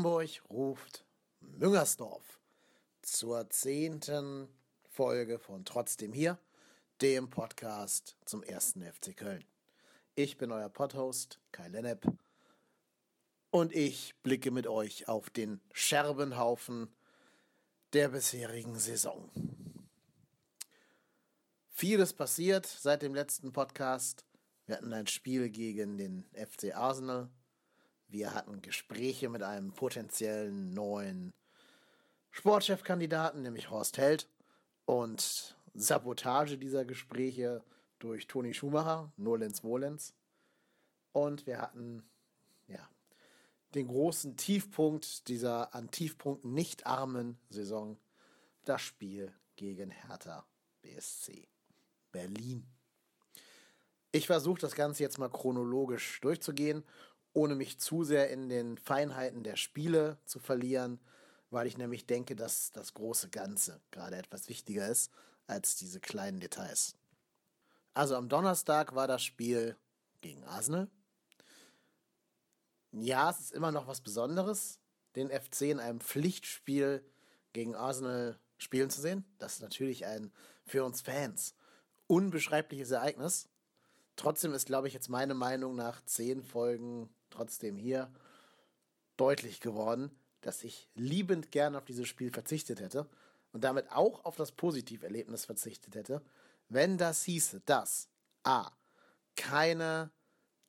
Hamburg ruft Müngersdorf zur zehnten Folge von Trotzdem hier, dem Podcast zum ersten FC Köln. Ich bin euer Podhost Kai Lennep und ich blicke mit euch auf den Scherbenhaufen der bisherigen Saison. Vieles passiert seit dem letzten Podcast. Wir hatten ein Spiel gegen den FC Arsenal wir hatten Gespräche mit einem potenziellen neuen Sportchefkandidaten, nämlich Horst Held. Und Sabotage dieser Gespräche durch Toni Schumacher, Nolens Wolens. Und wir hatten, ja, den großen Tiefpunkt dieser an Tiefpunkten nicht armen Saison, das Spiel gegen Hertha BSC Berlin. Ich versuche das Ganze jetzt mal chronologisch durchzugehen ohne mich zu sehr in den Feinheiten der Spiele zu verlieren, weil ich nämlich denke, dass das große Ganze gerade etwas wichtiger ist als diese kleinen Details. Also am Donnerstag war das Spiel gegen Arsenal. Ja, es ist immer noch was Besonderes, den FC in einem Pflichtspiel gegen Arsenal spielen zu sehen. Das ist natürlich ein für uns Fans unbeschreibliches Ereignis. Trotzdem ist, glaube ich, jetzt meine Meinung nach zehn Folgen trotzdem hier deutlich geworden, dass ich liebend gern auf dieses Spiel verzichtet hätte und damit auch auf das Positiverlebnis verzichtet hätte, wenn das hieße, dass a. keine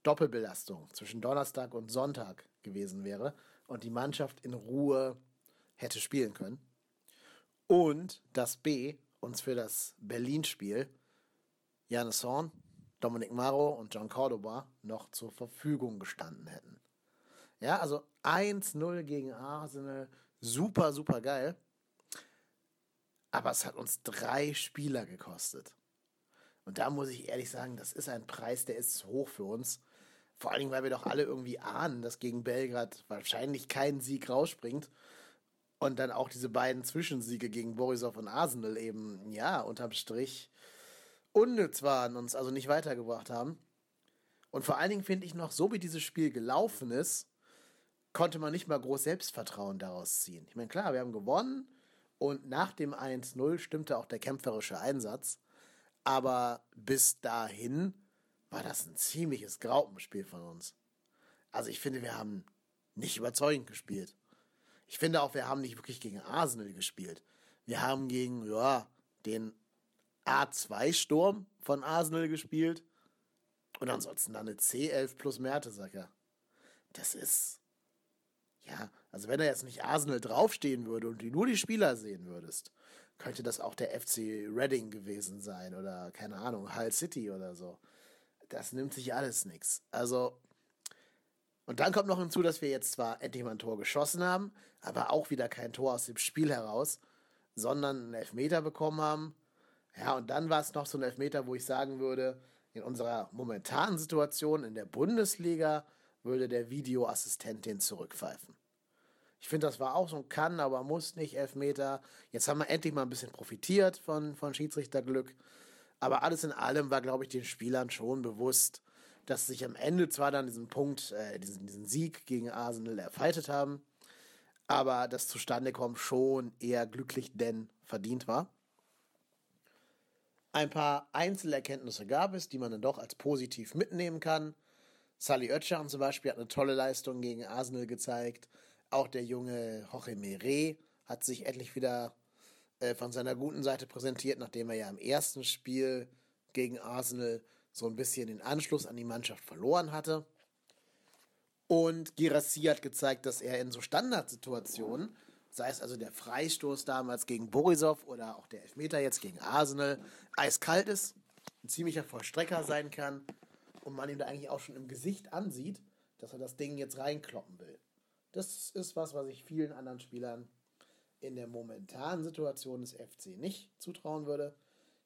Doppelbelastung zwischen Donnerstag und Sonntag gewesen wäre und die Mannschaft in Ruhe hätte spielen können und dass b. uns für das Berlin-Spiel Janis Horn Dominic Maro und John Cordoba noch zur Verfügung gestanden hätten. Ja, also 1-0 gegen Arsenal, super, super geil. Aber es hat uns drei Spieler gekostet. Und da muss ich ehrlich sagen, das ist ein Preis, der ist hoch für uns. Vor allen Dingen, weil wir doch alle irgendwie ahnen, dass gegen Belgrad wahrscheinlich kein Sieg rausspringt. Und dann auch diese beiden Zwischensiege gegen Borisov und Arsenal eben, ja, unterm Strich unnütz waren, uns also nicht weitergebracht haben. Und vor allen Dingen finde ich noch, so wie dieses Spiel gelaufen ist, konnte man nicht mal groß Selbstvertrauen daraus ziehen. Ich meine, klar, wir haben gewonnen und nach dem 1-0 stimmte auch der kämpferische Einsatz. Aber bis dahin war das ein ziemliches Graupenspiel von uns. Also ich finde, wir haben nicht überzeugend gespielt. Ich finde auch, wir haben nicht wirklich gegen Arsenal gespielt. Wir haben gegen, ja, den A2-Sturm von Arsenal gespielt. Und ansonsten dann eine C11 plus Mertesacker. Das ist. Ja, also wenn da jetzt nicht Arsenal draufstehen würde und du nur die Spieler sehen würdest, könnte das auch der FC Reading gewesen sein oder keine Ahnung, Hull City oder so. Das nimmt sich alles nichts. Also, und dann kommt noch hinzu, dass wir jetzt zwar endlich mal ein Tor geschossen haben, aber auch wieder kein Tor aus dem Spiel heraus, sondern einen Elfmeter bekommen haben ja, und dann war es noch so ein Elfmeter, wo ich sagen würde, in unserer momentanen Situation in der Bundesliga würde der Videoassistent den zurückpfeifen. Ich finde, das war auch so ein Kann, aber muss nicht Elfmeter. Jetzt haben wir endlich mal ein bisschen profitiert von, von Schiedsrichterglück. Aber alles in allem war, glaube ich, den Spielern schon bewusst, dass sich am Ende zwar dann diesen Punkt, äh, diesen, diesen Sieg gegen Arsenal erfeitet haben, aber das Zustandekommen schon eher glücklich denn verdient war. Ein paar Einzelerkenntnisse gab es, die man dann doch als positiv mitnehmen kann. Sally Oetschan zum Beispiel hat eine tolle Leistung gegen Arsenal gezeigt. Auch der junge Jorge Mere hat sich endlich wieder äh, von seiner guten Seite präsentiert, nachdem er ja im ersten Spiel gegen Arsenal so ein bisschen den Anschluss an die Mannschaft verloren hatte. Und Girassi hat gezeigt, dass er in so Standardsituationen sei es also der Freistoß damals gegen Borisov oder auch der Elfmeter jetzt gegen Arsenal, eiskalt ist, ein ziemlicher Vollstrecker sein kann und man ihm da eigentlich auch schon im Gesicht ansieht, dass er das Ding jetzt reinkloppen will. Das ist was, was ich vielen anderen Spielern in der momentanen Situation des FC nicht zutrauen würde.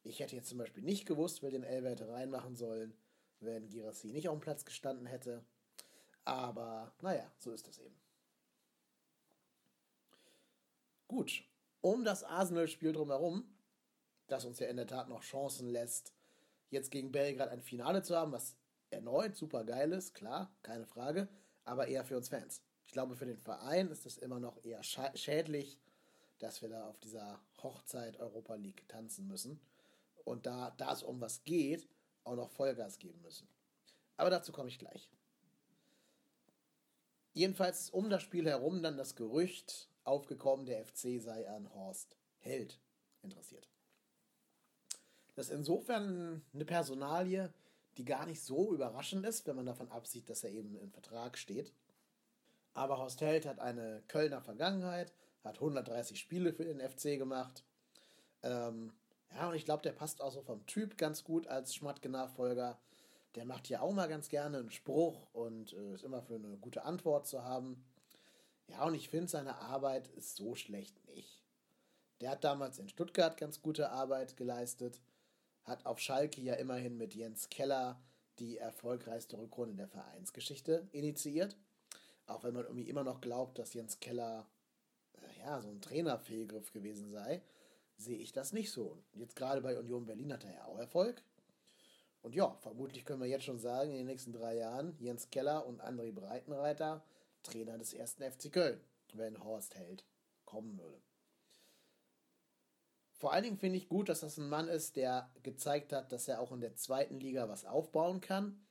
Ich hätte jetzt zum Beispiel nicht gewusst, wer den Elber hätte reinmachen sollen, wenn Girassi nicht auf dem Platz gestanden hätte. Aber naja, so ist das eben. Gut, um das Arsenal-Spiel drumherum, das uns ja in der Tat noch Chancen lässt, jetzt gegen Belgrad ein Finale zu haben, was erneut super geil ist, klar, keine Frage, aber eher für uns Fans. Ich glaube, für den Verein ist es immer noch eher schädlich, dass wir da auf dieser Hochzeit Europa League tanzen müssen und da, da es um was geht, auch noch Vollgas geben müssen. Aber dazu komme ich gleich. Jedenfalls um das Spiel herum dann das Gerücht aufgekommen, der FC sei an Horst Held interessiert. Das ist insofern eine Personalie, die gar nicht so überraschend ist, wenn man davon absieht, dass er eben im Vertrag steht. Aber Horst Held hat eine Kölner Vergangenheit, hat 130 Spiele für den FC gemacht. Ähm, ja, und ich glaube, der passt auch so vom Typ ganz gut als Schmatke-Nachfolger. Der macht ja auch mal ganz gerne einen Spruch und äh, ist immer für eine gute Antwort zu haben. Ja, und ich finde, seine Arbeit so schlecht nicht. Der hat damals in Stuttgart ganz gute Arbeit geleistet, hat auf Schalke ja immerhin mit Jens Keller die erfolgreichste Rückrunde der Vereinsgeschichte initiiert. Auch wenn man irgendwie immer noch glaubt, dass Jens Keller äh, ja, so ein Trainerfehlgriff gewesen sei, sehe ich das nicht so. Jetzt gerade bei Union Berlin hat er ja auch Erfolg. Und ja, vermutlich können wir jetzt schon sagen, in den nächsten drei Jahren Jens Keller und André Breitenreiter Trainer des ersten FC Köln, wenn Horst Held kommen würde. Vor allen Dingen finde ich gut, dass das ein Mann ist, der gezeigt hat, dass er auch in der zweiten Liga was aufbauen kann.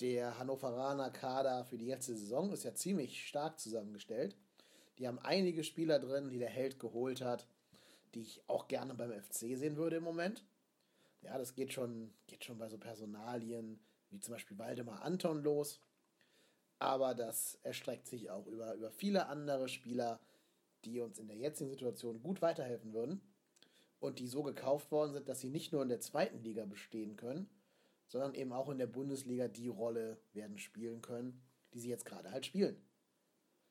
Der Hannoveraner Kader für die letzte Saison ist ja ziemlich stark zusammengestellt. Die haben einige Spieler drin, die der Held geholt hat, die ich auch gerne beim FC sehen würde im Moment. Ja, das geht schon, geht schon bei so Personalien wie zum Beispiel Waldemar Anton los. Aber das erstreckt sich auch über, über viele andere Spieler, die uns in der jetzigen Situation gut weiterhelfen würden und die so gekauft worden sind, dass sie nicht nur in der zweiten Liga bestehen können, sondern eben auch in der Bundesliga die Rolle werden spielen können, die sie jetzt gerade halt spielen.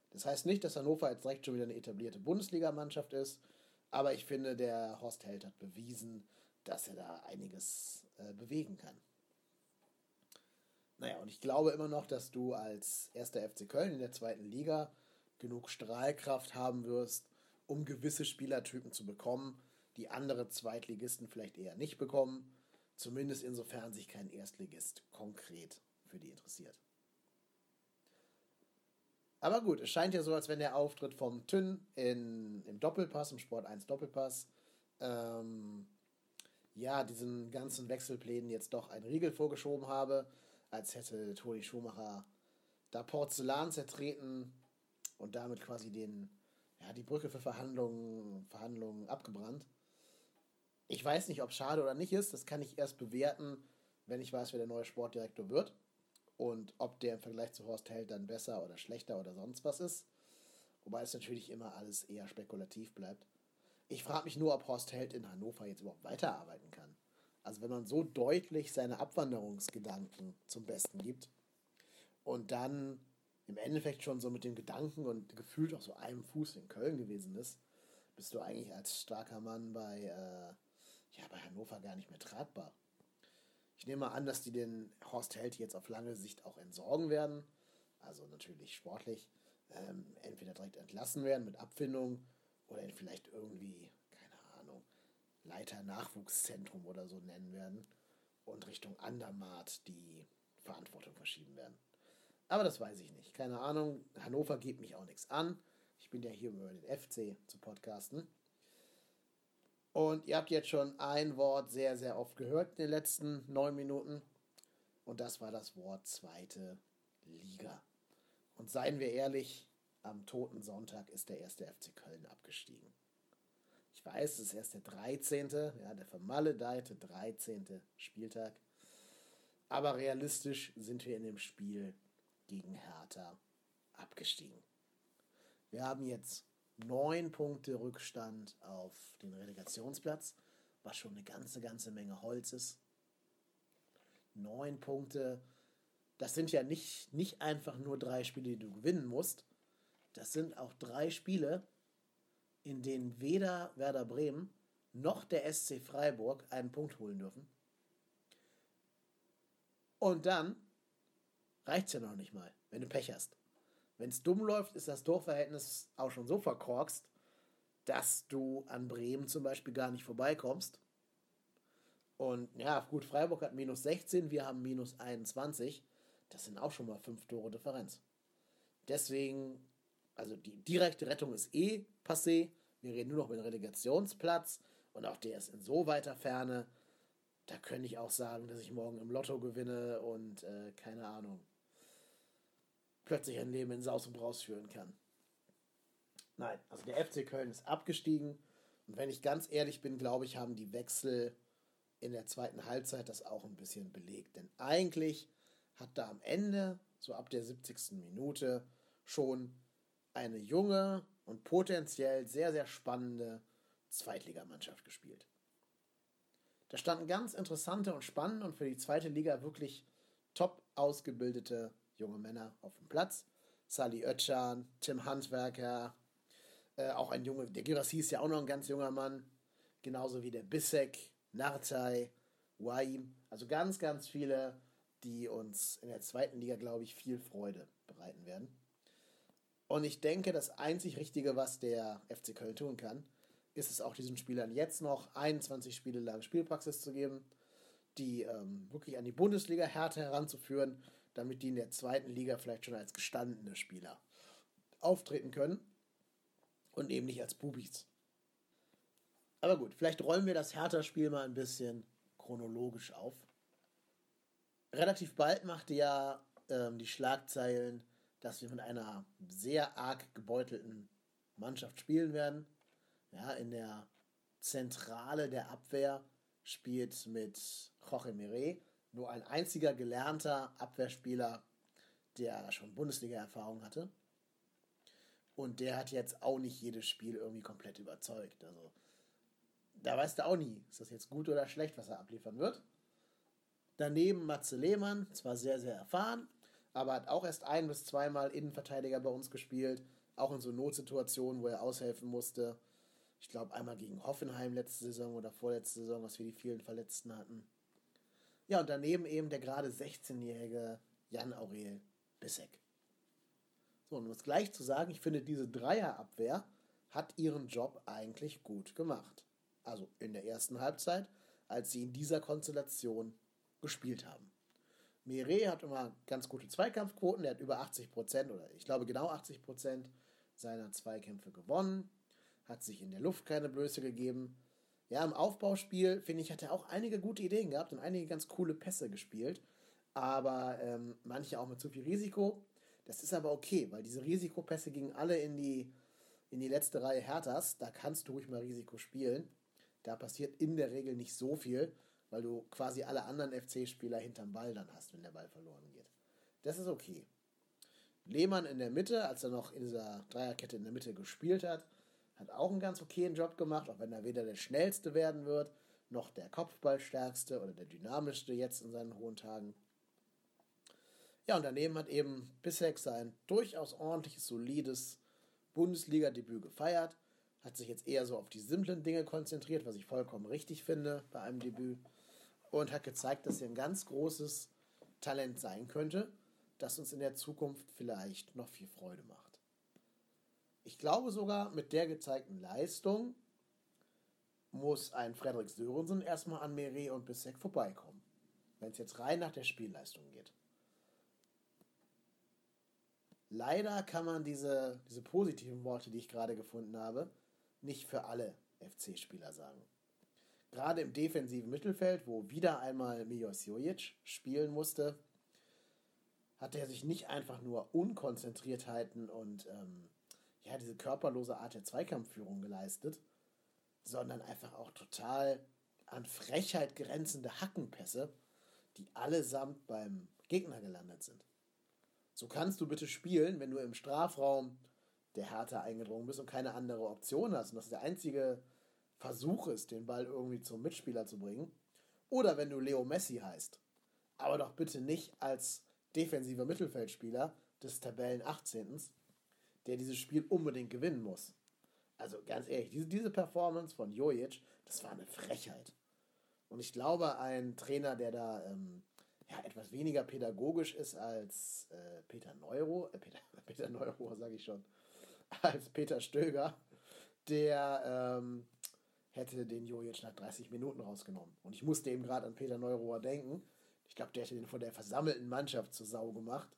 Das heißt nicht, dass Hannover jetzt direkt schon wieder eine etablierte Bundesligamannschaft ist, aber ich finde, der Horst Held hat bewiesen, dass er da einiges äh, bewegen kann. Naja, und ich glaube immer noch, dass du als erster FC Köln in der zweiten Liga genug Strahlkraft haben wirst, um gewisse Spielertypen zu bekommen, die andere Zweitligisten vielleicht eher nicht bekommen, zumindest insofern sich kein Erstligist konkret für die interessiert. Aber gut, es scheint ja so, als wenn der Auftritt vom Tünn in, im Doppelpass, im Sport 1 Doppelpass, ähm, ja, diesen ganzen Wechselplänen jetzt doch einen Riegel vorgeschoben habe, als hätte Toni Schumacher da Porzellan zertreten und damit quasi den, ja, die Brücke für Verhandlungen, Verhandlungen abgebrannt. Ich weiß nicht, ob schade oder nicht ist. Das kann ich erst bewerten, wenn ich weiß, wer der neue Sportdirektor wird. Und ob der im Vergleich zu Horst Held dann besser oder schlechter oder sonst was ist. Wobei es natürlich immer alles eher spekulativ bleibt. Ich frage mich nur, ob Horst Held in Hannover jetzt überhaupt weiterarbeiten kann. Also wenn man so deutlich seine Abwanderungsgedanken zum Besten gibt und dann im Endeffekt schon so mit dem Gedanken und gefühlt auch so einem Fuß in Köln gewesen ist, bist du eigentlich als starker Mann bei äh, ja, bei Hannover gar nicht mehr tragbar. Ich nehme mal an, dass die den Horst Held jetzt auf lange Sicht auch entsorgen werden. Also natürlich sportlich. Ähm, entweder direkt entlassen werden mit Abfindung oder ihn vielleicht irgendwie, Leiter Nachwuchszentrum oder so nennen werden und Richtung Andermatt die Verantwortung verschieben werden. Aber das weiß ich nicht. Keine Ahnung. Hannover geht mich auch nichts an. Ich bin ja hier, um über den FC zu podcasten. Und ihr habt jetzt schon ein Wort sehr, sehr oft gehört in den letzten neun Minuten. Und das war das Wort zweite Liga. Und seien wir ehrlich, am toten Sonntag ist der erste FC Köln abgestiegen. Ich weiß, es ist erst der 13., ja, der vermaledeite 13. Spieltag. Aber realistisch sind wir in dem Spiel gegen Hertha abgestiegen. Wir haben jetzt neun Punkte Rückstand auf den Relegationsplatz, was schon eine ganze, ganze Menge Holz ist. Neun Punkte, das sind ja nicht, nicht einfach nur drei Spiele, die du gewinnen musst. Das sind auch drei Spiele, in denen weder Werder Bremen noch der SC Freiburg einen Punkt holen dürfen. Und dann reicht es ja noch nicht mal, wenn du Pech hast. Wenn es dumm läuft, ist das Torverhältnis auch schon so verkorkst, dass du an Bremen zum Beispiel gar nicht vorbeikommst. Und ja, gut, Freiburg hat minus 16, wir haben minus 21. Das sind auch schon mal fünf Tore Differenz. Deswegen Also die direkte Rettung ist eh passé. Wir reden nur noch mit Relegationsplatz und auch der ist in so weiter Ferne. Da könnte ich auch sagen, dass ich morgen im Lotto gewinne und äh, keine Ahnung, plötzlich ein Leben in Saus und Braus führen kann. Nein, also der FC Köln ist abgestiegen. Und wenn ich ganz ehrlich bin, glaube ich, haben die Wechsel in der zweiten Halbzeit das auch ein bisschen belegt. Denn eigentlich hat da am Ende, so ab der 70. Minute, schon eine junge und potenziell sehr, sehr spannende Zweitligamannschaft gespielt. Da standen ganz interessante und spannende und für die zweite Liga wirklich top ausgebildete junge Männer auf dem Platz. Sally Oetschan, Tim Handwerker, äh, auch ein Junge, der Girassi ist ja auch noch ein ganz junger Mann, genauso wie der Bissek, Nartay, Waim, also ganz, ganz viele, die uns in der zweiten Liga, glaube ich, viel Freude bereiten werden. Und ich denke, das einzig Richtige, was der FC Köln tun kann, ist es auch diesen Spielern jetzt noch 21 Spiele lang Spielpraxis zu geben, die ähm, wirklich an die Bundesliga-Härte heranzuführen, damit die in der zweiten Liga vielleicht schon als gestandene Spieler auftreten können und eben nicht als Bubis. Aber gut, vielleicht rollen wir das Hertha-Spiel mal ein bisschen chronologisch auf. Relativ bald machte ja ähm, die Schlagzeilen, dass wir mit einer sehr arg gebeutelten Mannschaft spielen werden. Ja, in der Zentrale der Abwehr spielt mit Jorge Mire nur ein einziger gelernter Abwehrspieler, der schon Bundesliga-Erfahrung hatte. Und der hat jetzt auch nicht jedes Spiel irgendwie komplett überzeugt. Also, da weißt du auch nie, ist das jetzt gut oder schlecht, was er abliefern wird. Daneben Matze Lehmann, zwar sehr, sehr erfahren, aber hat auch erst ein- bis zweimal Innenverteidiger bei uns gespielt. Auch in so Notsituationen, wo er aushelfen musste. Ich glaube, einmal gegen Hoffenheim letzte Saison oder vorletzte Saison, was wir die vielen Verletzten hatten. Ja, und daneben eben der gerade 16-jährige Jan Aurel Bissek. So, und um es gleich zu sagen, ich finde, diese Dreierabwehr hat ihren Job eigentlich gut gemacht. Also in der ersten Halbzeit, als sie in dieser Konstellation gespielt haben. Mire hat immer ganz gute Zweikampfquoten, der hat über 80 Prozent oder ich glaube genau 80 Prozent seiner Zweikämpfe gewonnen, hat sich in der Luft keine Blöße gegeben. Ja, im Aufbauspiel, finde ich, hat er auch einige gute Ideen gehabt und einige ganz coole Pässe gespielt, aber ähm, manche auch mit zu viel Risiko. Das ist aber okay, weil diese Risikopässe gingen alle in die, in die letzte Reihe Herthas. Da kannst du ruhig mal Risiko spielen. Da passiert in der Regel nicht so viel, weil du quasi alle anderen FC-Spieler hinterm Ball dann hast, wenn der Ball verloren geht. Das ist okay. Lehmann in der Mitte, als er noch in dieser Dreierkette in der Mitte gespielt hat, hat auch einen ganz okayen Job gemacht, auch wenn er weder der schnellste werden wird, noch der Kopfballstärkste oder der dynamischste jetzt in seinen hohen Tagen. Ja, und daneben hat eben Bissek sein durchaus ordentliches, solides Bundesliga-Debüt gefeiert, hat sich jetzt eher so auf die simplen Dinge konzentriert, was ich vollkommen richtig finde bei einem Debüt, und hat gezeigt, dass er ein ganz großes Talent sein könnte, das uns in der Zukunft vielleicht noch viel Freude macht. Ich glaube sogar, mit der gezeigten Leistung muss ein Frederik Sörensen erstmal an Meret und Bissek vorbeikommen, wenn es jetzt rein nach der Spielleistung geht. Leider kann man diese, diese positiven Worte, die ich gerade gefunden habe, nicht für alle FC-Spieler sagen. Gerade im defensiven Mittelfeld, wo wieder einmal Mijos Jojic spielen musste, hat er sich nicht einfach nur Unkonzentriertheiten und ähm, ja, diese körperlose Art der Zweikampfführung geleistet, sondern einfach auch total an Frechheit grenzende Hackenpässe, die allesamt beim Gegner gelandet sind. So kannst du bitte spielen, wenn du im Strafraum der Härte eingedrungen bist und keine andere Option hast und das der einzige Versuch ist, den Ball irgendwie zum Mitspieler zu bringen. Oder wenn du Leo Messi heißt. Aber doch bitte nicht als defensiver Mittelfeldspieler des Tabellen 18., der dieses Spiel unbedingt gewinnen muss. Also ganz ehrlich, diese, diese Performance von Jojic, das war eine Frechheit. Und ich glaube, ein Trainer, der da ähm, ja, etwas weniger pädagogisch ist als äh, Peter Neuro, äh, Peter, Peter Neuro sage ich schon, als Peter Stöger, der ähm, hätte den Jojic nach 30 Minuten rausgenommen. Und ich musste eben gerade an Peter Neurohr denken. Ich glaube, der hätte den von der versammelten Mannschaft zur Sau gemacht.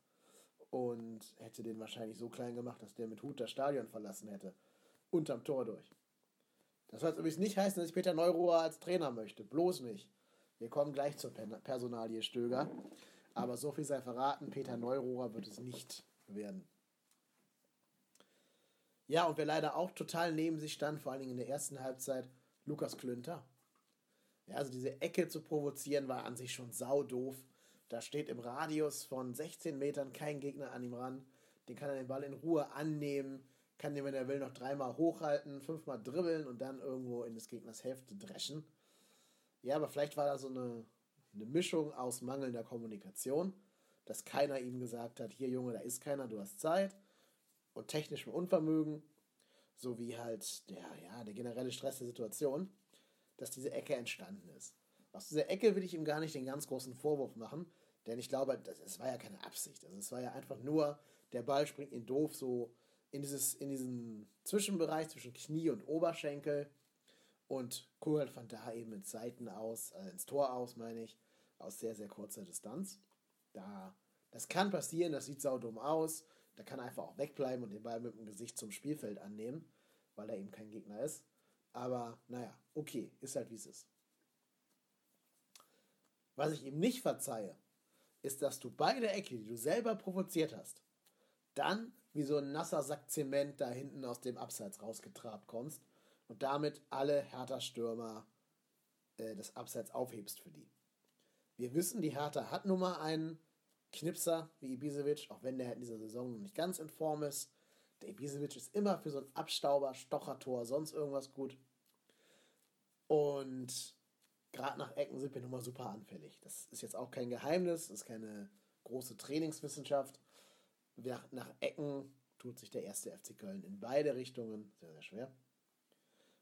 und hätte den wahrscheinlich so klein gemacht, dass der mit Hut das Stadion verlassen hätte. Unterm Tor durch. Das soll übrigens nicht heißen, dass ich Peter Neurohr als Trainer möchte. Bloß nicht. Wir kommen gleich zur Personalie Stöger. Aber so viel sei verraten, Peter Neurohrer wird es nicht werden. Ja, und wer leider auch total neben sich stand, vor allen Dingen in der ersten Halbzeit, Lukas Klünter. Ja, also diese Ecke zu provozieren war an sich schon sau doof. Da steht im Radius von 16 Metern kein Gegner an ihm ran. Den kann er den Ball in Ruhe annehmen, kann den, wenn er will, noch dreimal hochhalten, fünfmal dribbeln und dann irgendwo in des Gegners Hälfte dreschen. Ja, aber vielleicht war da so eine, eine Mischung aus mangelnder Kommunikation, dass keiner ihm gesagt hat, hier Junge, da ist keiner, du hast Zeit und technischem Unvermögen, sowie halt der, ja, der generelle Stress der Situation, dass diese Ecke entstanden ist. Aus dieser Ecke will ich ihm gar nicht den ganz großen Vorwurf machen, denn ich glaube, es war ja keine Absicht. Also es war ja einfach nur, der Ball springt ihn doof so in, dieses, in diesen Zwischenbereich zwischen Knie und Oberschenkel und kugelt von da eben ins Seiten aus, äh, ins Tor aus, meine ich, aus sehr, sehr kurzer Distanz. Da, das kann passieren, das sieht saudumm aus. Da kann er einfach auch wegbleiben und den Ball mit dem Gesicht zum Spielfeld annehmen, weil da eben kein Gegner ist. Aber naja, okay, ist halt wie es ist. Was ich ihm nicht verzeihe, ist, dass du bei der Ecke, die du selber provoziert hast, dann wie so ein nasser Sack Zement da hinten aus dem Abseits rausgetrabt kommst und damit alle Hertha-Stürmer äh, des Abseits aufhebst für die. Wir wissen, die Hertha hat nun mal einen Knipser wie Ibisevic, auch wenn der in dieser Saison noch nicht ganz in Form ist. Der Ibisevic ist immer für so ein Abstauber, Stochertor, sonst irgendwas gut. Und gerade nach Ecken sind wir nun mal super anfällig. Das ist jetzt auch kein Geheimnis, das ist keine große Trainingswissenschaft. Nach Ecken tut sich der erste FC Köln in beide Richtungen sehr, sehr schwer.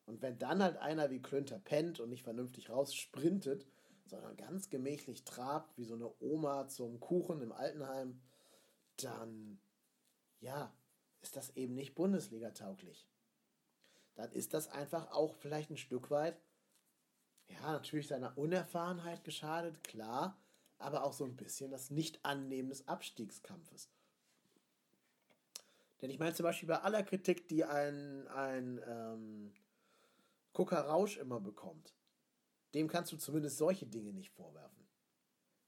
Und wenn dann halt einer wie Klünter pennt und nicht vernünftig raussprintet, sondern ganz gemächlich trabt, wie so eine Oma zum Kuchen im Altenheim, dann, ja, ist das eben nicht Bundesliga-tauglich. Dann ist das einfach auch vielleicht ein Stück weit, ja, natürlich seiner Unerfahrenheit geschadet, klar, aber auch so ein bisschen das Nicht-Annehmen des Abstiegskampfes. Denn ich meine zum Beispiel bei aller Kritik, die ein, ein ähm, Gucker Rausch immer bekommt, dem kannst du zumindest solche Dinge nicht vorwerfen.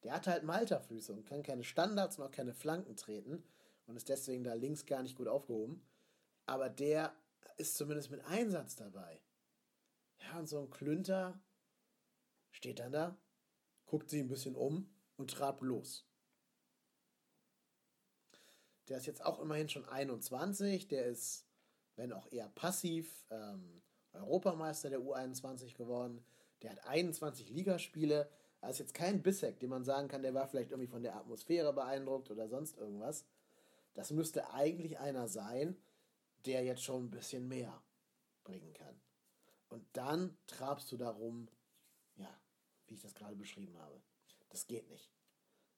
Der hat halt Malterfüße und kann keine Standards und auch keine Flanken treten und ist deswegen da links gar nicht gut aufgehoben. Aber der ist zumindest mit Einsatz dabei. Ja, und so ein Klünter steht dann da, guckt sich ein bisschen um und trabt los. Der ist jetzt auch immerhin schon 21, der ist, wenn auch eher passiv, ähm, Europameister der U21 geworden. Der hat 21 Ligaspiele. Er ist jetzt kein Bissek, den man sagen kann, der war vielleicht irgendwie von der Atmosphäre beeindruckt oder sonst irgendwas. Das müsste eigentlich einer sein, der jetzt schon ein bisschen mehr bringen kann. Und dann trabst du darum, ja, wie ich das gerade beschrieben habe. Das geht nicht.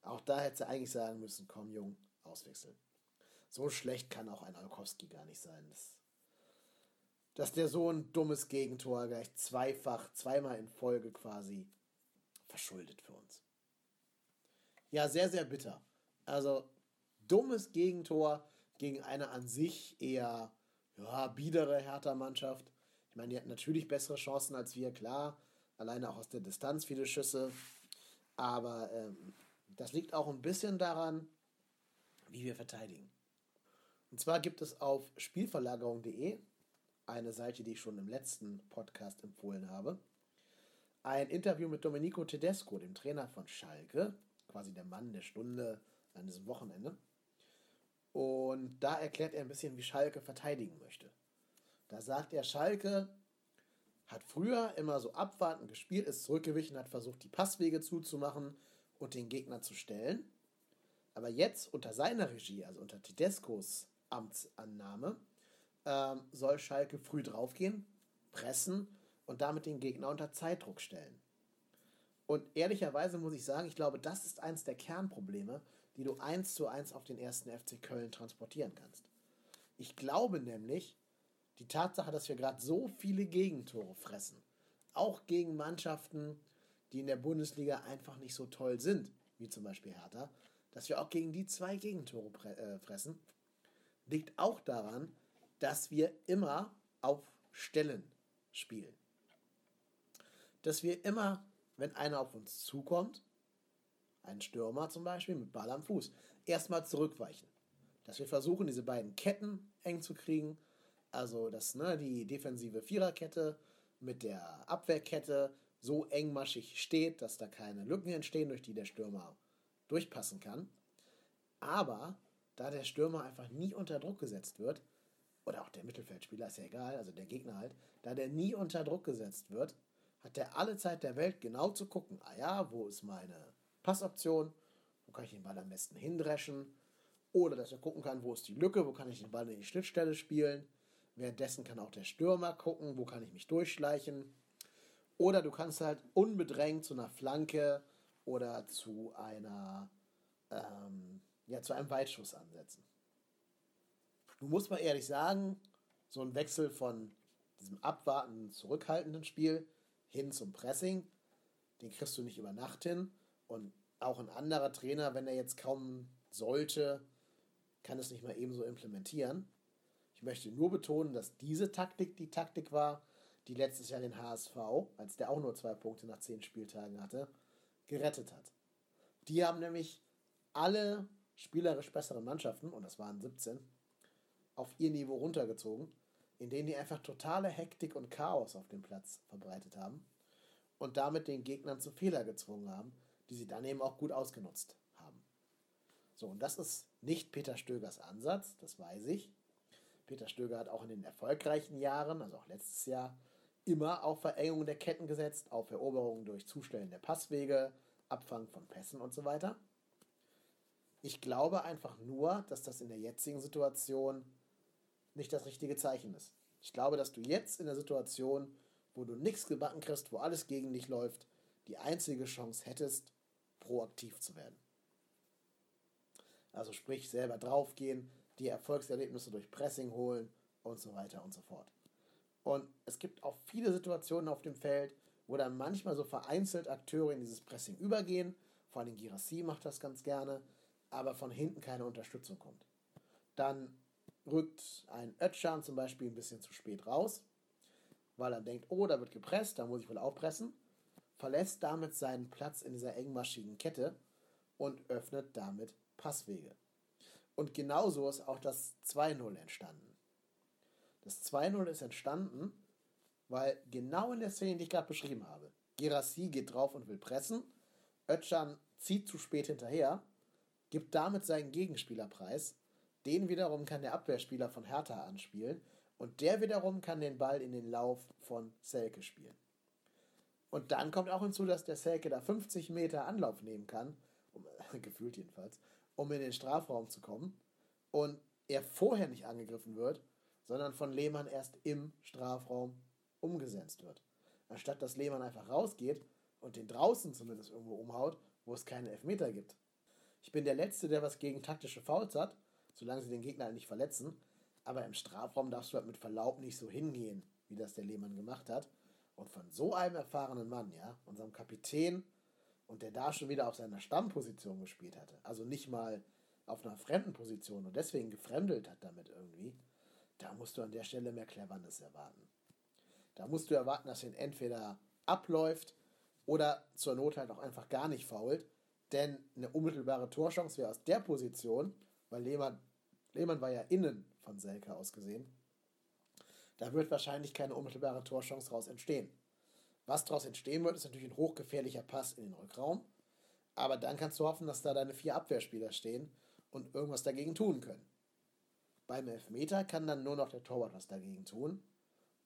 Auch da hätte sie eigentlich sagen müssen, komm Jung, auswechseln. So schlecht kann auch ein Alkowski gar nicht sein. Das dass der so ein dummes Gegentor gleich zweifach, zweimal in Folge quasi verschuldet für uns. Ja, sehr, sehr bitter. Also dummes Gegentor gegen eine an sich eher ja, biedere Hertha-Mannschaft. Ich meine, die hatten natürlich bessere Chancen als wir, klar. Alleine auch aus der Distanz viele Schüsse. Aber ähm, das liegt auch ein bisschen daran, wie wir verteidigen. Und zwar gibt es auf spielverlagerung.de eine Seite, die ich schon im letzten Podcast empfohlen habe. Ein Interview mit Domenico Tedesco, dem Trainer von Schalke, quasi der Mann der Stunde an diesem Wochenende. Und da erklärt er ein bisschen, wie Schalke verteidigen möchte. Da sagt er, Schalke hat früher immer so abwartend gespielt, ist zurückgewichen, hat versucht, die Passwege zuzumachen und den Gegner zu stellen. Aber jetzt unter seiner Regie, also unter Tedescos Amtsannahme, ähm, soll Schalke früh draufgehen, pressen und damit den Gegner unter Zeitdruck stellen. Und ehrlicherweise muss ich sagen, ich glaube, das ist eins der Kernprobleme, die du eins zu eins auf den ersten FC Köln transportieren kannst. Ich glaube nämlich, die Tatsache, dass wir gerade so viele Gegentore fressen, auch gegen Mannschaften, die in der Bundesliga einfach nicht so toll sind, wie zum Beispiel Hertha, dass wir auch gegen die zwei Gegentore äh, fressen, liegt auch daran, dass wir immer auf Stellen spielen. Dass wir immer, wenn einer auf uns zukommt, ein Stürmer zum Beispiel mit Ball am Fuß, erstmal zurückweichen. Dass wir versuchen, diese beiden Ketten eng zu kriegen. Also, dass ne, die defensive Viererkette mit der Abwehrkette so engmaschig steht, dass da keine Lücken entstehen, durch die der Stürmer durchpassen kann. Aber da der Stürmer einfach nie unter Druck gesetzt wird, oder auch der Mittelfeldspieler, ist ja egal, also der Gegner halt, da der nie unter Druck gesetzt wird, hat der alle Zeit der Welt genau zu gucken, ah ja, wo ist meine Passoption, wo kann ich den Ball am besten hindreschen, oder dass er gucken kann, wo ist die Lücke, wo kann ich den Ball in die Schnittstelle spielen. Währenddessen kann auch der Stürmer gucken, wo kann ich mich durchschleichen. Oder du kannst halt unbedrängt zu einer Flanke oder zu einer ähm, ja, zu einem Weitschuss ansetzen. Du musst mal ehrlich sagen, so ein Wechsel von diesem abwartenden, zurückhaltenden Spiel hin zum Pressing, den kriegst du nicht über Nacht hin. Und auch ein anderer Trainer, wenn er jetzt kaum sollte, kann es nicht mal ebenso implementieren. Ich möchte nur betonen, dass diese Taktik die Taktik war, die letztes Jahr den HSV, als der auch nur zwei Punkte nach zehn Spieltagen hatte, gerettet hat. Die haben nämlich alle spielerisch besseren Mannschaften, und das waren 17, auf ihr Niveau runtergezogen, in denen die einfach totale Hektik und Chaos auf dem Platz verbreitet haben und damit den Gegnern zu Fehler gezwungen haben, die sie dann eben auch gut ausgenutzt haben. So, und das ist nicht Peter Stögers Ansatz, das weiß ich. Peter Stöger hat auch in den erfolgreichen Jahren, also auch letztes Jahr, immer auf Verengung der Ketten gesetzt, auf Eroberungen durch Zustellen der Passwege, Abfang von Pässen und so weiter. Ich glaube einfach nur, dass das in der jetzigen Situation nicht das richtige Zeichen ist. Ich glaube, dass du jetzt in der Situation, wo du nichts gebacken kriegst, wo alles gegen dich läuft, die einzige Chance hättest, proaktiv zu werden. Also sprich, selber draufgehen, die Erfolgserlebnisse durch Pressing holen und so weiter und so fort. Und es gibt auch viele Situationen auf dem Feld, wo dann manchmal so vereinzelt Akteure in dieses Pressing übergehen. Vor allem Girassi macht das ganz gerne aber von hinten keine Unterstützung kommt. Dann rückt ein Ötschan zum Beispiel ein bisschen zu spät raus, weil er denkt, oh, da wird gepresst, da muss ich wohl aufpressen, verlässt damit seinen Platz in dieser engmaschigen Kette und öffnet damit Passwege. Und genauso ist auch das 2-0 entstanden. Das 2-0 ist entstanden, weil genau in der Szene, die ich gerade beschrieben habe, Gerassi geht drauf und will pressen, Ötschan zieht zu spät hinterher gibt damit seinen Gegenspielerpreis. Den wiederum kann der Abwehrspieler von Hertha anspielen und der wiederum kann den Ball in den Lauf von Selke spielen. Und dann kommt auch hinzu, dass der Selke da 50 Meter Anlauf nehmen kann, um, gefühlt jedenfalls, um in den Strafraum zu kommen und er vorher nicht angegriffen wird, sondern von Lehmann erst im Strafraum umgesetzt wird. Anstatt dass Lehmann einfach rausgeht und den draußen zumindest irgendwo umhaut, wo es keine Elfmeter gibt. Ich bin der Letzte, der was gegen taktische Fouls hat, solange sie den Gegner halt nicht verletzen. Aber im Strafraum darfst du halt mit Verlaub nicht so hingehen, wie das der Lehmann gemacht hat. Und von so einem erfahrenen Mann, ja, unserem Kapitän, und der da schon wieder auf seiner Stammposition gespielt hatte, also nicht mal auf einer fremden Position und deswegen gefremdelt hat damit irgendwie, da musst du an der Stelle mehr Cleverness erwarten. Da musst du erwarten, dass er entweder abläuft oder zur Not halt auch einfach gar nicht fault denn eine unmittelbare Torchance wäre aus der Position, weil Lehmann, Lehmann war ja innen von Selke aus gesehen, da wird wahrscheinlich keine unmittelbare Torchance daraus entstehen. Was daraus entstehen wird, ist natürlich ein hochgefährlicher Pass in den Rückraum. Aber dann kannst du hoffen, dass da deine vier Abwehrspieler stehen und irgendwas dagegen tun können. Beim Elfmeter kann dann nur noch der Torwart was dagegen tun.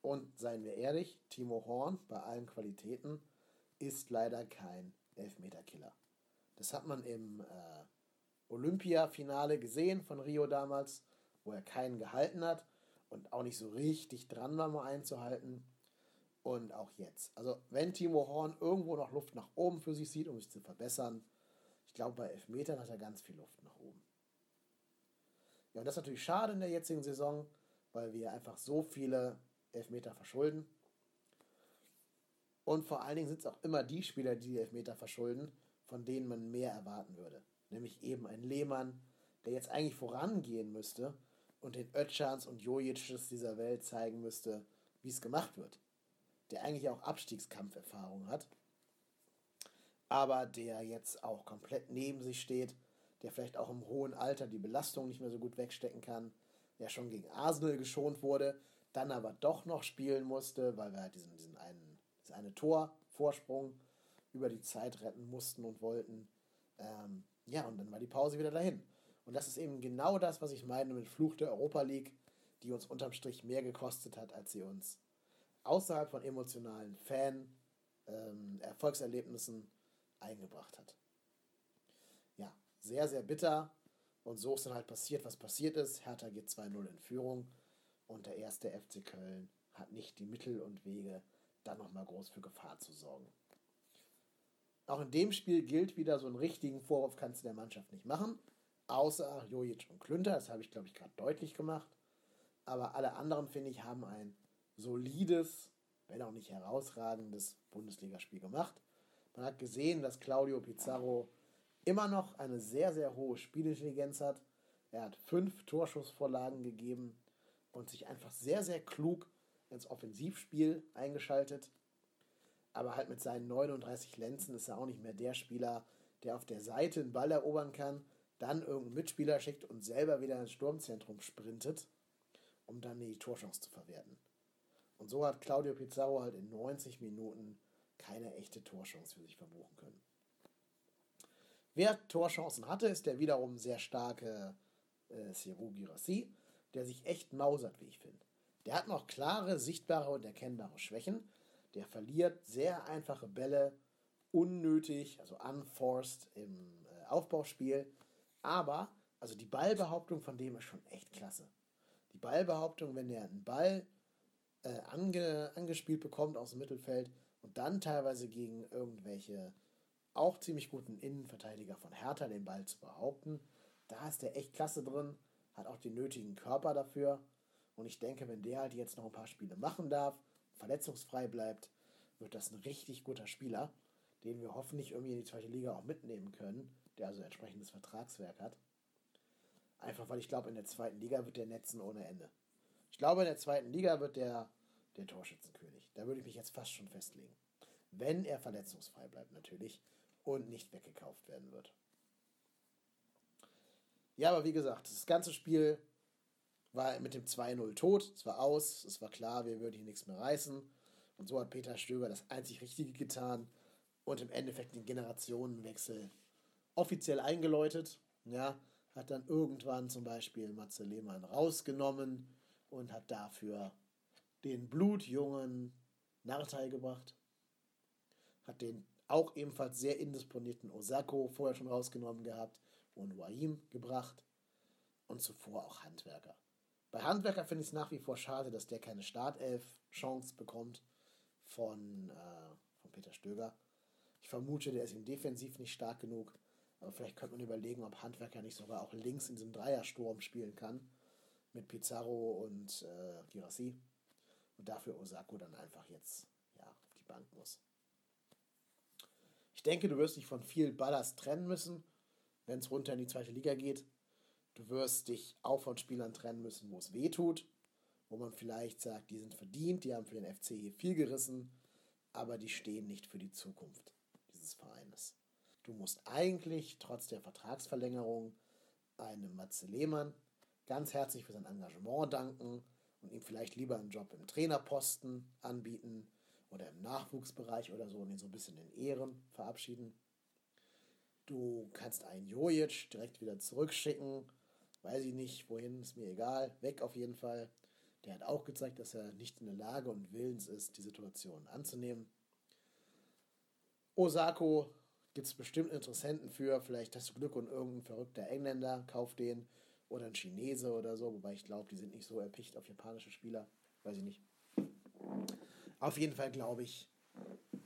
Und seien wir ehrlich, Timo Horn bei allen Qualitäten ist leider kein Elfmeterkiller. Das hat man im äh, Olympia-Finale gesehen von Rio damals, wo er keinen gehalten hat und auch nicht so richtig dran war, mal einzuhalten. Und auch jetzt. Also, wenn Timo Horn irgendwo noch Luft nach oben für sich sieht, um sich zu verbessern, ich glaube, bei Elfmetern hat er ganz viel Luft nach oben. Ja, und das ist natürlich schade in der jetzigen Saison, weil wir einfach so viele Elfmeter verschulden. Und vor allen Dingen sind es auch immer die Spieler, die die Elfmeter verschulden, von denen man mehr erwarten würde. Nämlich eben ein Lehmann, der jetzt eigentlich vorangehen müsste und den Ötschans und Jojitsches dieser Welt zeigen müsste, wie es gemacht wird. Der eigentlich auch Abstiegskampferfahrung hat, aber der jetzt auch komplett neben sich steht, der vielleicht auch im hohen Alter die Belastung nicht mehr so gut wegstecken kann, der schon gegen Arsenal geschont wurde, dann aber doch noch spielen musste, weil wir halt diesen, diesen einen, diesen eine Torvorsprung über die Zeit retten mussten und wollten. Ähm, ja, und dann war die Pause wieder dahin. Und das ist eben genau das, was ich meine mit Fluch der Europa League, die uns unterm Strich mehr gekostet hat, als sie uns außerhalb von emotionalen Fan-Erfolgserlebnissen ähm, eingebracht hat. Ja, sehr, sehr bitter. Und so ist dann halt passiert, was passiert ist. Hertha geht 2-0 in Führung und der erste FC Köln hat nicht die Mittel und Wege, dann nochmal groß für Gefahr zu sorgen. Auch in dem Spiel gilt wieder, so einen richtigen Vorwurf kannst du der Mannschaft nicht machen. Außer Jojic und Klünter, das habe ich glaube ich gerade deutlich gemacht. Aber alle anderen, finde ich, haben ein solides, wenn auch nicht herausragendes Bundesligaspiel gemacht. Man hat gesehen, dass Claudio Pizarro immer noch eine sehr, sehr hohe Spielintelligenz hat. Er hat fünf Torschussvorlagen gegeben und sich einfach sehr, sehr klug ins Offensivspiel eingeschaltet. Aber halt mit seinen 39 Lenzen ist er auch nicht mehr der Spieler, der auf der Seite einen Ball erobern kann, dann irgendeinen Mitspieler schickt und selber wieder ins Sturmzentrum sprintet, um dann die Torchance zu verwerten. Und so hat Claudio Pizarro halt in 90 Minuten keine echte Torchance für sich verbuchen können. Wer Torchancen hatte, ist der wiederum sehr starke äh, Serou Girassi, der sich echt mausert, wie ich finde. Der hat noch klare, sichtbare und erkennbare Schwächen. Der verliert sehr einfache Bälle, unnötig, also unforced im äh, Aufbauspiel. Aber, also die Ballbehauptung von dem ist schon echt klasse. Die Ballbehauptung, wenn der einen Ball äh, ange, angespielt bekommt aus dem Mittelfeld und dann teilweise gegen irgendwelche auch ziemlich guten Innenverteidiger von Hertha den Ball zu behaupten. Da ist der echt klasse drin, hat auch den nötigen Körper dafür. Und ich denke, wenn der halt jetzt noch ein paar Spiele machen darf, verletzungsfrei bleibt, wird das ein richtig guter Spieler, den wir hoffentlich irgendwie in die zweite Liga auch mitnehmen können, der also entsprechendes Vertragswerk hat. Einfach weil ich glaube, in der zweiten Liga wird der netzen ohne Ende. Ich glaube, in der zweiten Liga wird der der Torschützenkönig. Da würde ich mich jetzt fast schon festlegen. Wenn er verletzungsfrei bleibt natürlich und nicht weggekauft werden wird. Ja, aber wie gesagt, das ganze Spiel war mit dem 2-0 tot. Es war aus, es war klar, wir würden hier nichts mehr reißen. Und so hat Peter Stöger das einzig Richtige getan und im Endeffekt den Generationenwechsel offiziell eingeläutet. Ja, hat dann irgendwann zum Beispiel Matze Lehmann rausgenommen und hat dafür den blutjungen Nartai gebracht. Hat den auch ebenfalls sehr indisponierten Osako vorher schon rausgenommen gehabt und Waim gebracht und zuvor auch Handwerker. Bei Handwerker finde ich es nach wie vor schade, dass der keine Startelf-Chance bekommt von, äh, von Peter Stöger. Ich vermute, der ist ihm defensiv nicht stark genug, aber vielleicht könnte man überlegen, ob Handwerker nicht sogar auch links in diesem Dreiersturm spielen kann mit Pizarro und äh, Girassi und dafür Osako dann einfach jetzt ja, auf die Bank muss. Ich denke, du wirst dich von viel Ballast trennen müssen, wenn es runter in die zweite Liga geht. Du wirst dich auch von Spielern trennen müssen, wo es weh tut, wo man vielleicht sagt, die sind verdient, die haben für den FC hier viel gerissen, aber die stehen nicht für die Zukunft dieses Vereines. Du musst eigentlich trotz der Vertragsverlängerung einem Matze Lehmann ganz herzlich für sein Engagement danken und ihm vielleicht lieber einen Job im Trainerposten anbieten oder im Nachwuchsbereich oder so und ihn so ein bisschen in Ehren verabschieden. Du kannst einen Jojic direkt wieder zurückschicken. Weiß ich nicht, wohin, ist mir egal. Weg auf jeden Fall. Der hat auch gezeigt, dass er nicht in der Lage und willens ist, die Situation anzunehmen. Osako gibt es bestimmt Interessenten für. Vielleicht hast du Glück und irgendein verrückter Engländer kauft den oder ein Chinese oder so, wobei ich glaube, die sind nicht so erpicht auf japanische Spieler. Weiß ich nicht. Auf jeden Fall glaube ich,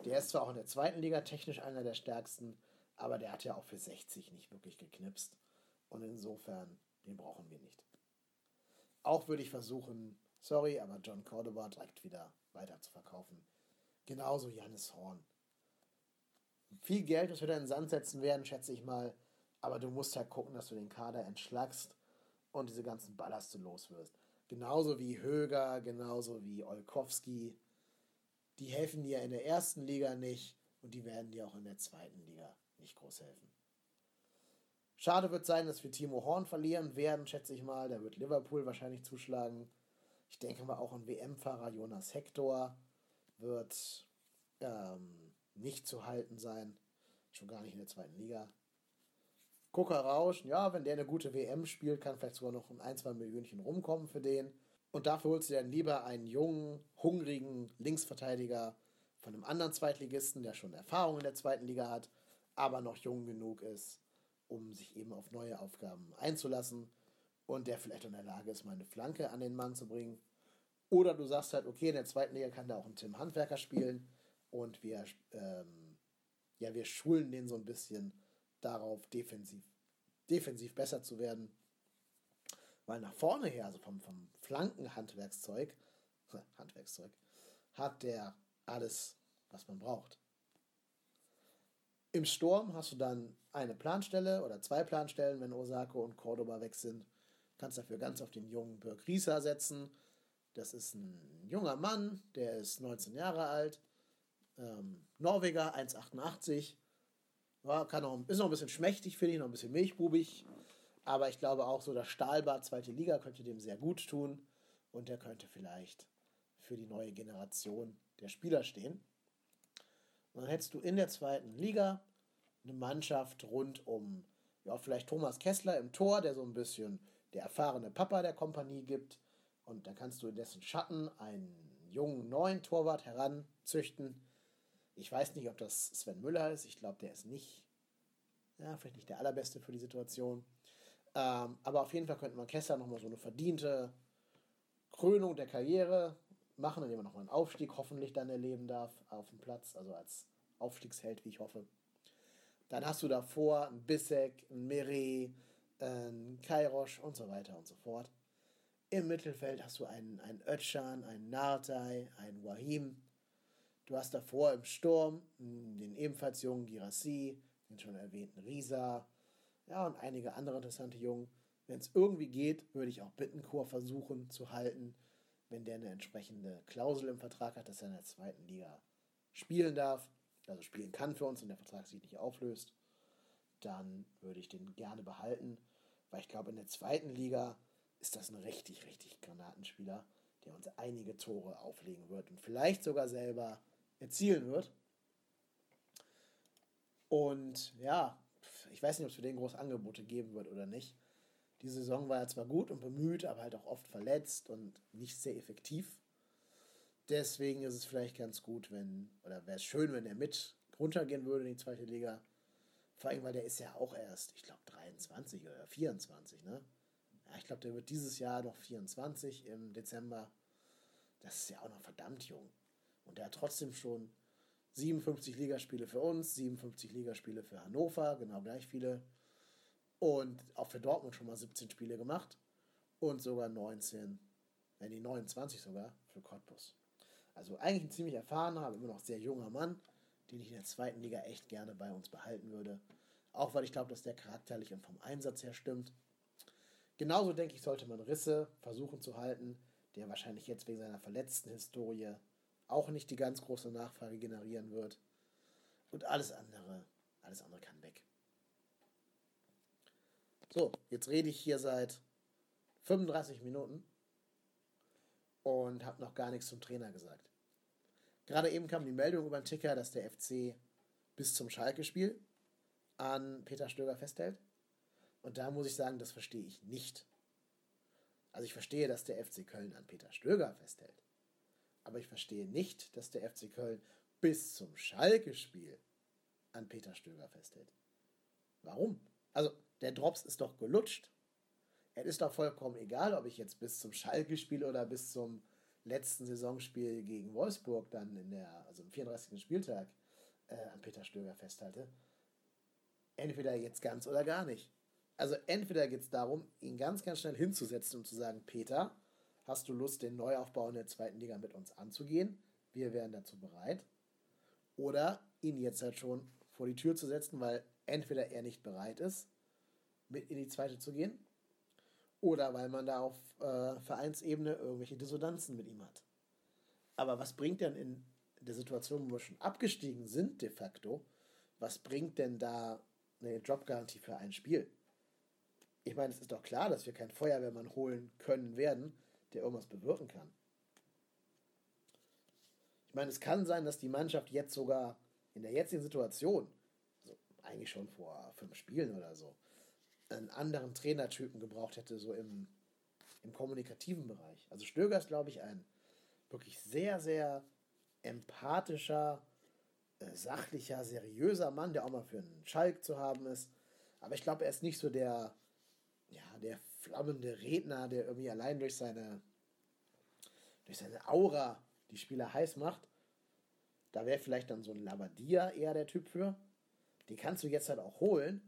der ist zwar auch in der zweiten Liga technisch einer der stärksten, aber der hat ja auch für 60 nicht wirklich geknipst. Und insofern, den brauchen wir nicht. Auch würde ich versuchen, sorry, aber John Cordoba direkt wieder weiter zu verkaufen. Genauso Jannis Horn. Viel Geld, das wir da in den Sand setzen werden, schätze ich mal. Aber du musst halt gucken, dass du den Kader entschlackst und diese ganzen Ballaste loswirst. Genauso wie Höger, genauso wie Olkowski. Die helfen dir in der ersten Liga nicht und die werden dir auch in der zweiten Liga nicht groß helfen. Schade wird sein, dass wir Timo Horn verlieren werden, schätze ich mal. Da wird Liverpool wahrscheinlich zuschlagen. Ich denke mal auch ein WM-Fahrer Jonas Hector wird ähm, nicht zu halten sein. Schon gar nicht in der zweiten Liga. Gucker Rausch, ja, wenn der eine gute WM spielt, kann vielleicht sogar noch ein, zwei Millionchen rumkommen für den. Und dafür holst du dann lieber einen jungen, hungrigen Linksverteidiger von einem anderen Zweitligisten, der schon Erfahrung in der zweiten Liga hat, aber noch jung genug ist, um sich eben auf neue Aufgaben einzulassen und der vielleicht in der Lage ist, mal eine Flanke an den Mann zu bringen. Oder du sagst halt, okay, in der zweiten Liga kann da auch ein Tim Handwerker spielen und wir, ähm, ja, wir schulen den so ein bisschen darauf, defensiv, defensiv besser zu werden. Weil nach vorne her, also vom, vom Flankenhandwerkszeug, Handwerkszeug, hat der alles, was man braucht. Im Sturm hast du dann eine Planstelle oder zwei Planstellen, wenn Osako und Cordoba weg sind. Kannst dafür ganz auf den jungen Birk Rieser setzen. Das ist ein junger Mann, der ist 19 Jahre alt, ähm, Norweger, 1,88. Ja, kann auch, ist noch ein bisschen schmächtig, finde ich, noch ein bisschen milchbubig. Aber ich glaube auch so, das Stahlbad zweite Liga könnte dem sehr gut tun. Und der könnte vielleicht für die neue Generation der Spieler stehen. Dann hättest du in der zweiten Liga eine Mannschaft rund um, ja, vielleicht Thomas Kessler im Tor, der so ein bisschen der erfahrene Papa der Kompanie gibt. Und dann kannst du in dessen Schatten einen jungen neuen Torwart heranzüchten. Ich weiß nicht, ob das Sven Müller ist. Ich glaube, der ist nicht, ja, vielleicht nicht der allerbeste für die Situation. Ähm, aber auf jeden Fall könnte man Kessler nochmal so eine verdiente Krönung der Karriere machen, indem er nochmal einen Aufstieg hoffentlich dann erleben darf auf dem Platz, also als Aufstiegsheld, wie ich hoffe. Dann hast du davor einen Bissek, einen Meret, einen Kairosch und so weiter und so fort. Im Mittelfeld hast du einen, einen Özcan, einen Nartay, einen Wahim. Du hast davor im Sturm den ebenfalls jungen Girassi, den schon erwähnten Risa, ja, und einige andere interessante Jungen. Wenn es irgendwie geht, würde ich auch Bittencourt versuchen zu halten wenn der eine entsprechende Klausel im Vertrag hat, dass er in der zweiten Liga spielen darf, also spielen kann für uns und der Vertrag sich nicht auflöst, dann würde ich den gerne behalten, weil ich glaube, in der zweiten Liga ist das ein richtig, richtig Granatenspieler, der uns einige Tore auflegen wird und vielleicht sogar selber erzielen wird. Und ja, ich weiß nicht, ob es für den große Angebote geben wird oder nicht. Die Saison war er zwar gut und bemüht, aber halt auch oft verletzt und nicht sehr effektiv. Deswegen ist es vielleicht ganz gut, wenn, oder wäre es schön, wenn er mit runtergehen würde in die zweite Liga. Vor allem, weil der ist ja auch erst, ich glaube, 23 oder 24, ne? Ja, ich glaube, der wird dieses Jahr noch 24 im Dezember. Das ist ja auch noch verdammt jung. Und der hat trotzdem schon 57 Ligaspiele für uns, 57 Ligaspiele für Hannover, genau gleich viele und auch für Dortmund schon mal 17 Spiele gemacht und sogar 19, wenn die 29 sogar für Cottbus. Also eigentlich ein ziemlich erfahrener, aber immer noch sehr junger Mann, den ich in der zweiten Liga echt gerne bei uns behalten würde. Auch weil ich glaube, dass der charakterlich und vom Einsatz her stimmt. Genauso denke ich, sollte man Risse versuchen zu halten, der wahrscheinlich jetzt wegen seiner verletzten Historie auch nicht die ganz große Nachfrage generieren wird. Und alles andere, alles andere kann weg. So, jetzt rede ich hier seit 35 Minuten und habe noch gar nichts zum Trainer gesagt. Gerade eben kam die Meldung über den Ticker, dass der FC bis zum Schalke-Spiel an Peter Stöger festhält. Und da muss ich sagen, das verstehe ich nicht. Also ich verstehe, dass der FC Köln an Peter Stöger festhält. Aber ich verstehe nicht, dass der FC Köln bis zum Schalke-Spiel an Peter Stöger festhält. Warum? Also der Drops ist doch gelutscht. Es ist doch vollkommen egal, ob ich jetzt bis zum Schalke spiele oder bis zum letzten Saisonspiel gegen Wolfsburg dann in der, also im 34. Spieltag äh, an Peter Stöger festhalte. Entweder jetzt ganz oder gar nicht. Also entweder geht es darum, ihn ganz, ganz schnell hinzusetzen und zu sagen, Peter, hast du Lust, den Neuaufbau in der zweiten Liga mit uns anzugehen? Wir wären dazu bereit. Oder ihn jetzt halt schon vor die Tür zu setzen, weil entweder er nicht bereit ist mit in die zweite zu gehen. Oder weil man da auf äh, Vereinsebene irgendwelche Dissonanzen mit ihm hat. Aber was bringt denn in der Situation, wo wir schon abgestiegen sind, de facto, was bringt denn da eine Jobgarantie für ein Spiel? Ich meine, es ist doch klar, dass wir keinen Feuerwehrmann holen können werden, der irgendwas bewirken kann. Ich meine, es kann sein, dass die Mannschaft jetzt sogar in der jetzigen Situation, also eigentlich schon vor fünf Spielen oder so, einen anderen Trainertypen gebraucht hätte, so im, im kommunikativen Bereich. Also Stöger ist, glaube ich, ein wirklich sehr, sehr empathischer, äh, sachlicher, seriöser Mann, der auch mal für einen Schalk zu haben ist. Aber ich glaube, er ist nicht so der, ja, der flammende Redner, der irgendwie allein durch seine, durch seine Aura die Spieler heiß macht. Da wäre vielleicht dann so ein Labadia eher der Typ für. Die kannst du jetzt halt auch holen.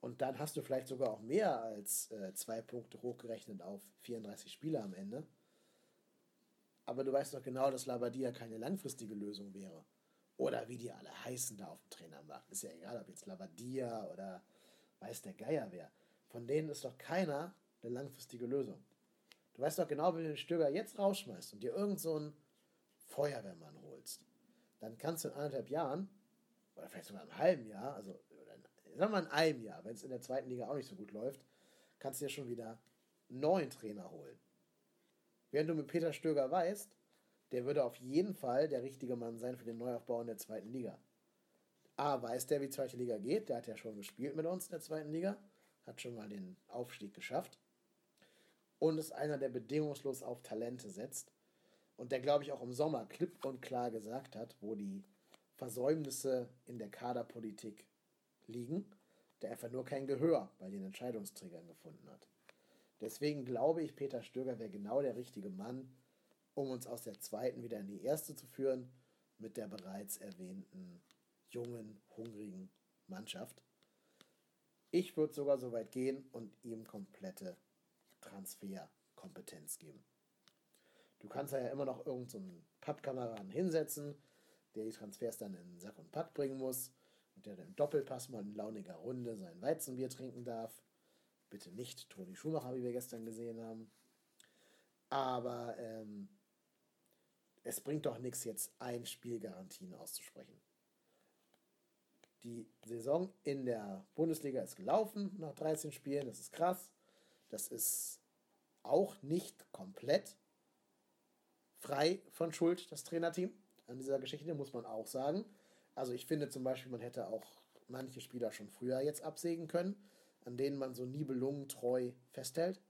Und dann hast du vielleicht sogar auch mehr als äh, zwei Punkte hochgerechnet auf 34 Spieler am Ende. Aber du weißt doch genau, dass Labadia keine langfristige Lösung wäre. Oder wie die alle heißen da auf dem Trainermarkt. Ist ja egal, ob jetzt Labadia oder weiß der Geier wer. Von denen ist doch keiner eine langfristige Lösung. Du weißt doch genau, wenn du den Stöger jetzt rausschmeißt und dir irgend so Feuerwehrmann holst, dann kannst du in anderthalb Jahren, oder vielleicht sogar in einem halben Jahr, also sagen wir in einem Jahr, wenn es in der zweiten Liga auch nicht so gut läuft, kannst du dir schon wieder einen neuen Trainer holen. Während du mit Peter Stöger weißt, der würde auf jeden Fall der richtige Mann sein für den Neuaufbau in der zweiten Liga. A, weiß der, wie zweite Liga geht, der hat ja schon gespielt mit uns in der zweiten Liga, hat schon mal den Aufstieg geschafft und ist einer, der bedingungslos auf Talente setzt und der, glaube ich, auch im Sommer klipp und klar gesagt hat, wo die Versäumnisse in der Kaderpolitik liegen, der einfach nur kein Gehör bei den Entscheidungsträgern gefunden hat. Deswegen glaube ich, Peter Stöger wäre genau der richtige Mann, um uns aus der zweiten wieder in die erste zu führen, mit der bereits erwähnten jungen, hungrigen Mannschaft. Ich würde sogar so weit gehen und ihm komplette Transferkompetenz geben. Du kannst ja immer noch irgendeinen so Pappkameraden hinsetzen, der die Transfers dann in Sack und Pack bringen muss der im Doppelpass mal in launiger Runde sein Weizenbier trinken darf. Bitte nicht Toni Schumacher, wie wir gestern gesehen haben. Aber ähm, es bringt doch nichts, jetzt ein Spielgarantien auszusprechen. Die Saison in der Bundesliga ist gelaufen nach 13 Spielen. Das ist krass. Das ist auch nicht komplett frei von Schuld, das Trainerteam. An dieser Geschichte muss man auch sagen. Also ich finde zum Beispiel, man hätte auch manche Spieler schon früher jetzt absägen können, an denen man so nibelungentreu festhält.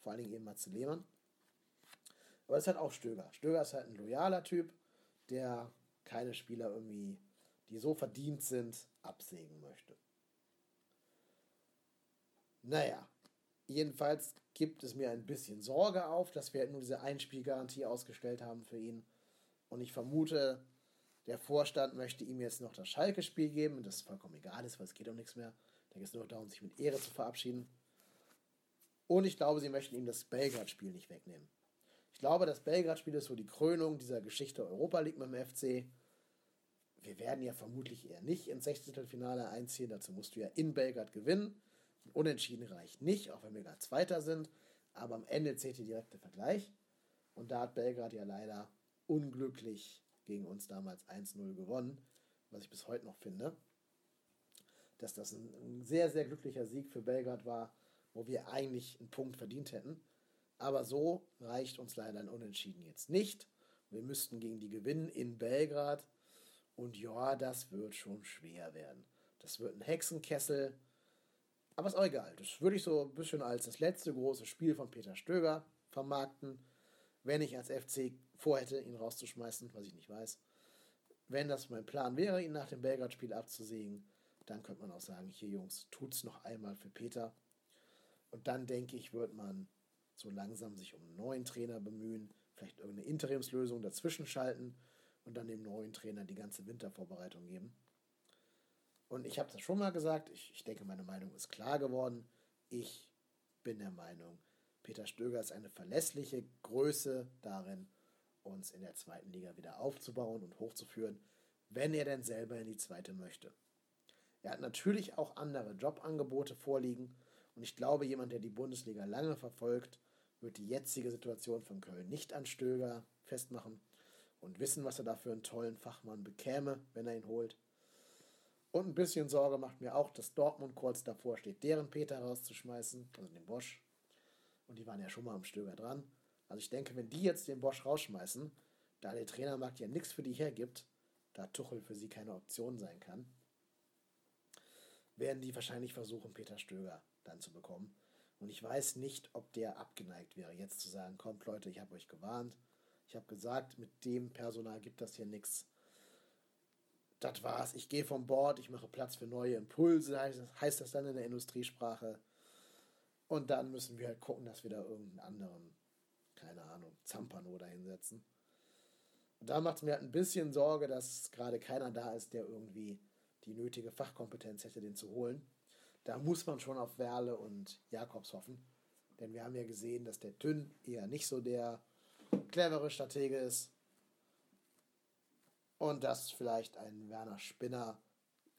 Vor allen Dingen eben Matze Lehmann. Aber es ist halt auch Stöger. Stöger ist halt ein loyaler Typ, der keine Spieler irgendwie, die so verdient sind, absägen möchte. Naja, jedenfalls gibt es mir ein bisschen Sorge auf, dass wir halt nur diese Einspielgarantie ausgestellt haben für ihn. Und ich vermute, der Vorstand möchte ihm jetzt noch das Schalke-Spiel geben und das ist vollkommen egal ist, weil es geht um nichts mehr. Da geht es nur darum, sich mit Ehre zu verabschieden. Und ich glaube, sie möchten ihm das Belgrad-Spiel nicht wegnehmen. Ich glaube, das Belgrad-Spiel ist so die Krönung dieser Geschichte Europa League mit dem FC. Wir werden ja vermutlich eher nicht ins Sechzehntelfinale einziehen. Dazu musst du ja in Belgrad gewinnen. Unentschieden reicht nicht, auch wenn wir gerade Zweiter sind. Aber am Ende zählt der direkte Vergleich. Und da hat Belgrad ja leider unglücklich gegen uns damals 1-0 gewonnen, was ich bis heute noch finde. Dass das ein, sehr, sehr glücklicher Sieg für Belgrad war, wo wir eigentlich einen Punkt verdient hätten. Aber so reicht uns leider ein Unentschieden jetzt nicht. Wir müssten gegen die gewinnen in Belgrad. Und ja, das wird schon schwer werden. Das wird ein Hexenkessel. Aber ist auch egal. Das würde ich so ein bisschen als das letzte große Spiel von Peter Stöger vermarkten. Wenn ich als FC vorhätte, ihn rauszuschmeißen, was ich nicht weiß. Wenn das mein Plan wäre, ihn nach dem Belgrad-Spiel abzusägen, dann könnte man auch sagen, hier Jungs, tut's noch einmal für Peter. Und dann denke ich, wird man so langsam sich um einen neuen Trainer bemühen, vielleicht irgendeine Interimslösung dazwischen schalten und dann dem neuen Trainer die ganze Wintervorbereitung geben. Und ich habe das schon mal gesagt, ich, ich denke, meine Meinung ist klar geworden. Ich bin der Meinung, Peter Stöger ist eine verlässliche Größe darin, uns in der zweiten Liga wieder aufzubauen und hochzuführen, wenn er denn selber in die zweite möchte. Er hat natürlich auch andere Jobangebote vorliegen Und ich glaube, jemand, der die Bundesliga lange verfolgt, wird die jetzige Situation von Köln nicht an Stöger festmachen und wissen, was er da für einen tollen Fachmann bekäme, wenn er ihn holt. Und ein bisschen Sorge macht mir auch, dass Dortmund kurz davor steht, deren Peter rauszuschmeißen, also den Bosch. Und die waren ja schon mal am Stöger dran. Also ich denke, wenn die jetzt den Bosch rausschmeißen, da der Trainermarkt ja nichts für die hergibt, da Tuchel für sie keine Option sein kann, werden die wahrscheinlich versuchen, Peter Stöger dann zu bekommen. Und ich weiß nicht, ob der abgeneigt wäre, jetzt zu sagen, kommt Leute, ich habe euch gewarnt. Ich habe gesagt, mit dem Personal gibt das hier nichts. Das war's. Ich gehe vom Bord, ich mache Platz für neue Impulse, heißt das dann in der Industriesprache. Und dann müssen wir halt gucken, dass wir da irgendeinen anderen, keine Ahnung, Zampano da hinsetzen. Und da macht es mir halt ein bisschen Sorge, dass gerade keiner da ist, der irgendwie die nötige Fachkompetenz hätte, den zu holen. Da muss man schon auf Werle und Jakobs hoffen. Denn wir haben ja gesehen, dass der Tünn eher nicht so der clevere Stratege ist. Und dass vielleicht ein Werner Spinner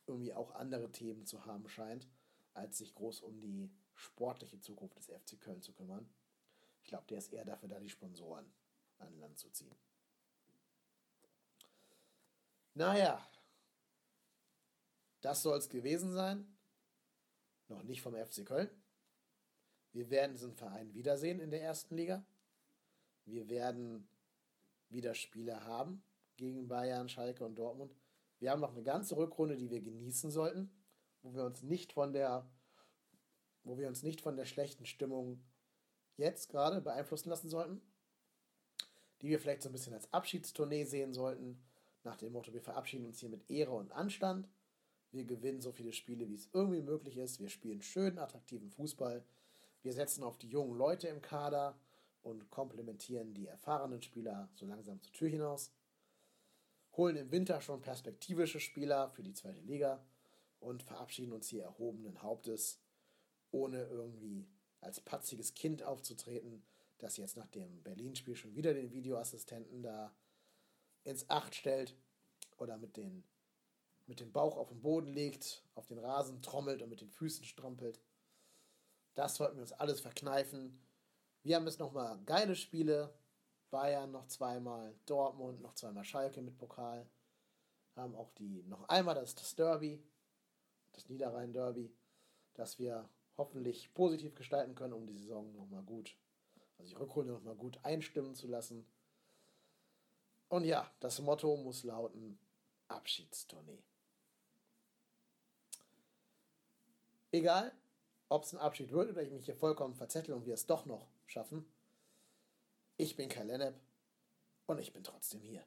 irgendwie auch andere Themen zu haben scheint, als sich groß um die sportliche Zukunft des FC Köln zu kümmern. Ich glaube, der ist eher dafür da, die Sponsoren an Land zu ziehen. Naja, das soll es gewesen sein. Noch nicht vom FC Köln. Wir werden diesen Verein wiedersehen in der ersten Liga. Wir werden wieder Spiele haben gegen Bayern, Schalke und Dortmund. Wir haben noch eine ganze Rückrunde, die wir genießen sollten, wo wir uns nicht von der, wo wir uns nicht von der schlechten Stimmung jetzt gerade beeinflussen lassen sollten, die wir vielleicht so ein bisschen als Abschiedstournee sehen sollten, nach dem Motto, wir verabschieden uns hier mit Ehre und Anstand. Wir gewinnen so viele Spiele, wie es irgendwie möglich ist. Wir spielen schönen, attraktiven Fußball. Wir setzen auf die jungen Leute im Kader und komplementieren die erfahrenen Spieler so langsam zur Tür hinaus. Holen im Winter schon perspektivische Spieler für die zweite Liga und verabschieden uns hier erhobenen Hauptes, ohne irgendwie als patziges Kind aufzutreten, das jetzt nach dem Berlin-Spiel schon wieder den Videoassistenten da ins Acht stellt oder mit, den, mit dem Bauch auf den Boden legt, auf den Rasen trommelt und mit den Füßen strampelt. Das sollten wir uns alles verkneifen. Wir haben jetzt nochmal geile Spiele. Bayern noch zweimal, Dortmund noch zweimal Schalke mit Pokal. Haben auch die noch einmal das, das Derby, das Niederrhein-Derby, das wir hoffentlich positiv gestalten können, um die Saison nochmal gut, also die Rückrunde nochmal gut einstimmen zu lassen. Und ja, das Motto muss lauten Abschiedstournee. Egal, ob es ein Abschied wird oder ich mich hier vollkommen verzettel und wir es doch noch schaffen. Ich bin Kai Lennep und ich bin trotzdem hier.